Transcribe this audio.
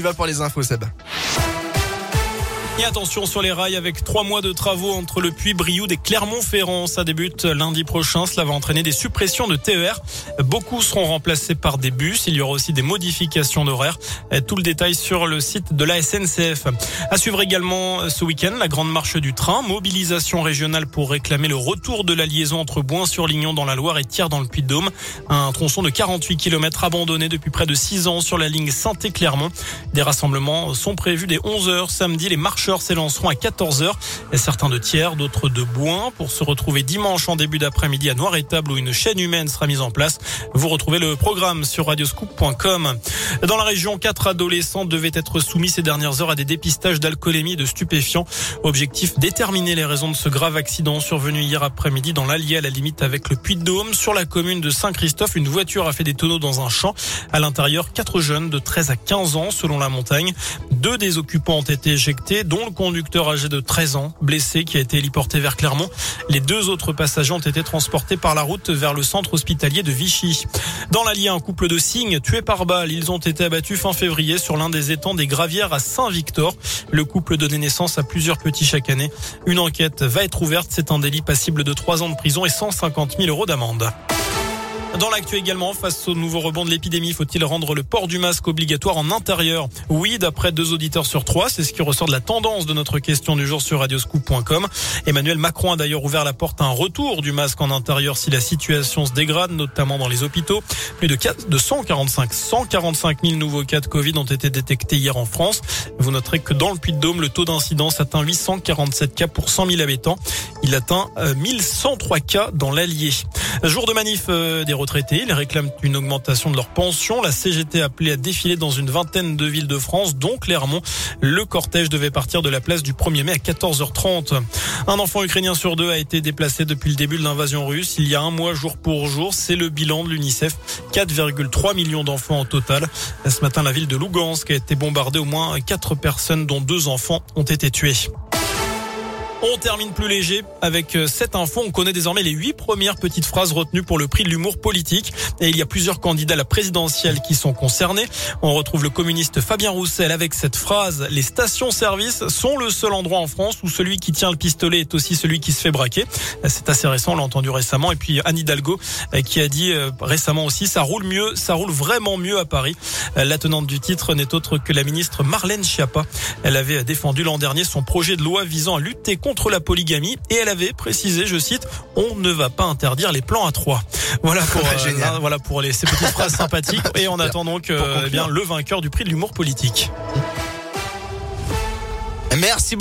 y va pour les infos, Seb. Et attention sur les rails avec trois mois de travaux entre le puits Brioude et Clermont-Ferrand. Ça débute lundi prochain. Cela va entraîner des suppressions de TER. Beaucoup seront remplacés par des bus. Il y aura aussi des modifications d'horaires. Tout le détail sur le site de la SNCF. À suivre également ce week-end la grande marche du train. Mobilisation régionale pour réclamer le retour de la liaison entre Boin-sur-Lignon dans la Loire et Thiers dans le Puy-de-Dôme. Un tronçon de 48 km abandonné depuis près de 6 ans sur la ligne Saint-Clermont. Des rassemblements sont prévus dès 11h samedi. Les marcheurs s'élanceront à 14h. Certains de tiers, d'autres de Boin pour se retrouver dimanche en début d'après-midi à Noir-et-Table où une chaîne humaine sera mise en place. Vous retrouvez le programme sur radioscoop.com. Dans la région, quatre adolescents devaient être soumis ces dernières heures à des dépistages d'alcoolémie et de stupéfiants. Objectif déterminer les raisons de ce grave accident survenu hier après-midi dans l'Allier à la limite avec le Puy-de-Dôme. Sur la commune de Saint-Christophe, une voiture a fait des tonneaux dans un champ. À l'intérieur, quatre jeunes de 13 à 15 ans selon la montagne. Deux des occupants ont été éjectés, dont le conducteur âgé de 13 ans, blessé, qui a été héliporté vers Clermont. Les deux autres passagers ont été transportés par la route vers le centre hospitalier de Vichy. Dans l'Allier, un couple de cygnes tués par balle. Ils ont été abattus fin février sur l'un des étangs des Gravières à Saint-Victor. Le couple donnait naissance à plusieurs petits chaque année. Une enquête va être ouverte. C'est un délit passible de 3 ans de prison et 150 000 euros d'amende. Dans l'actu également, face au nouveau rebond de l'épidémie, faut-il rendre le port du masque obligatoire en intérieur? Oui, d'après deux auditeurs sur trois, c'est ce qui ressort de la tendance de notre question du jour sur radioscoop.com. Emmanuel Macron a d'ailleurs ouvert la porte à un retour du masque en intérieur si la situation se dégrade, notamment dans les hôpitaux. Plus de, 4, de 145, 145 000 nouveaux cas de Covid ont été détectés hier en France. Vous noterez que dans le Puy-de-Dôme, le taux d'incidence atteint 847 cas pour 100 000 habitants. Il atteint 1103 euh, cas dans l'Allier. Jour de manif euh, des retraités, ils réclament une augmentation de leur pension. La CGT a appelé à défiler dans une vingtaine de villes de France, dont Clermont. Le cortège devait partir de la place du 1er mai à 14h30. Un enfant ukrainien sur deux a été déplacé depuis le début de l'invasion russe. Il y a un mois jour pour jour, c'est le bilan de l'UNICEF. 4,3 millions d'enfants en total. Ce matin, la ville de Lugansk a été bombardée. Au moins quatre personnes, dont deux enfants, ont été tuées. On termine plus léger avec euh, cette info. On connaît désormais les huit premières petites phrases retenues pour le prix de l'humour politique. Et il y a plusieurs candidats à la présidentielle qui sont concernés. On retrouve le communiste Fabien Roussel avec cette phrase. Les stations-service sont le seul endroit en France où celui qui tient le pistolet est aussi celui qui se fait braquer. C'est assez récent, on l'a entendu récemment. Et puis Anne Hidalgo euh, qui a dit euh, récemment aussi, ça roule mieux, ça roule vraiment mieux à Paris. La tenante du titre n'est autre que la ministre Marlène Schiappa. Elle avait défendu l'an dernier son projet de loi visant à lutter contre contre la polygamie et elle avait précisé, je cite, on ne va pas interdire les plans à trois. Voilà pour, euh, voilà pour les, ces petites phrases sympathiques et on attend donc euh, eh bien le vainqueur du prix de l'humour politique. Merci beaucoup.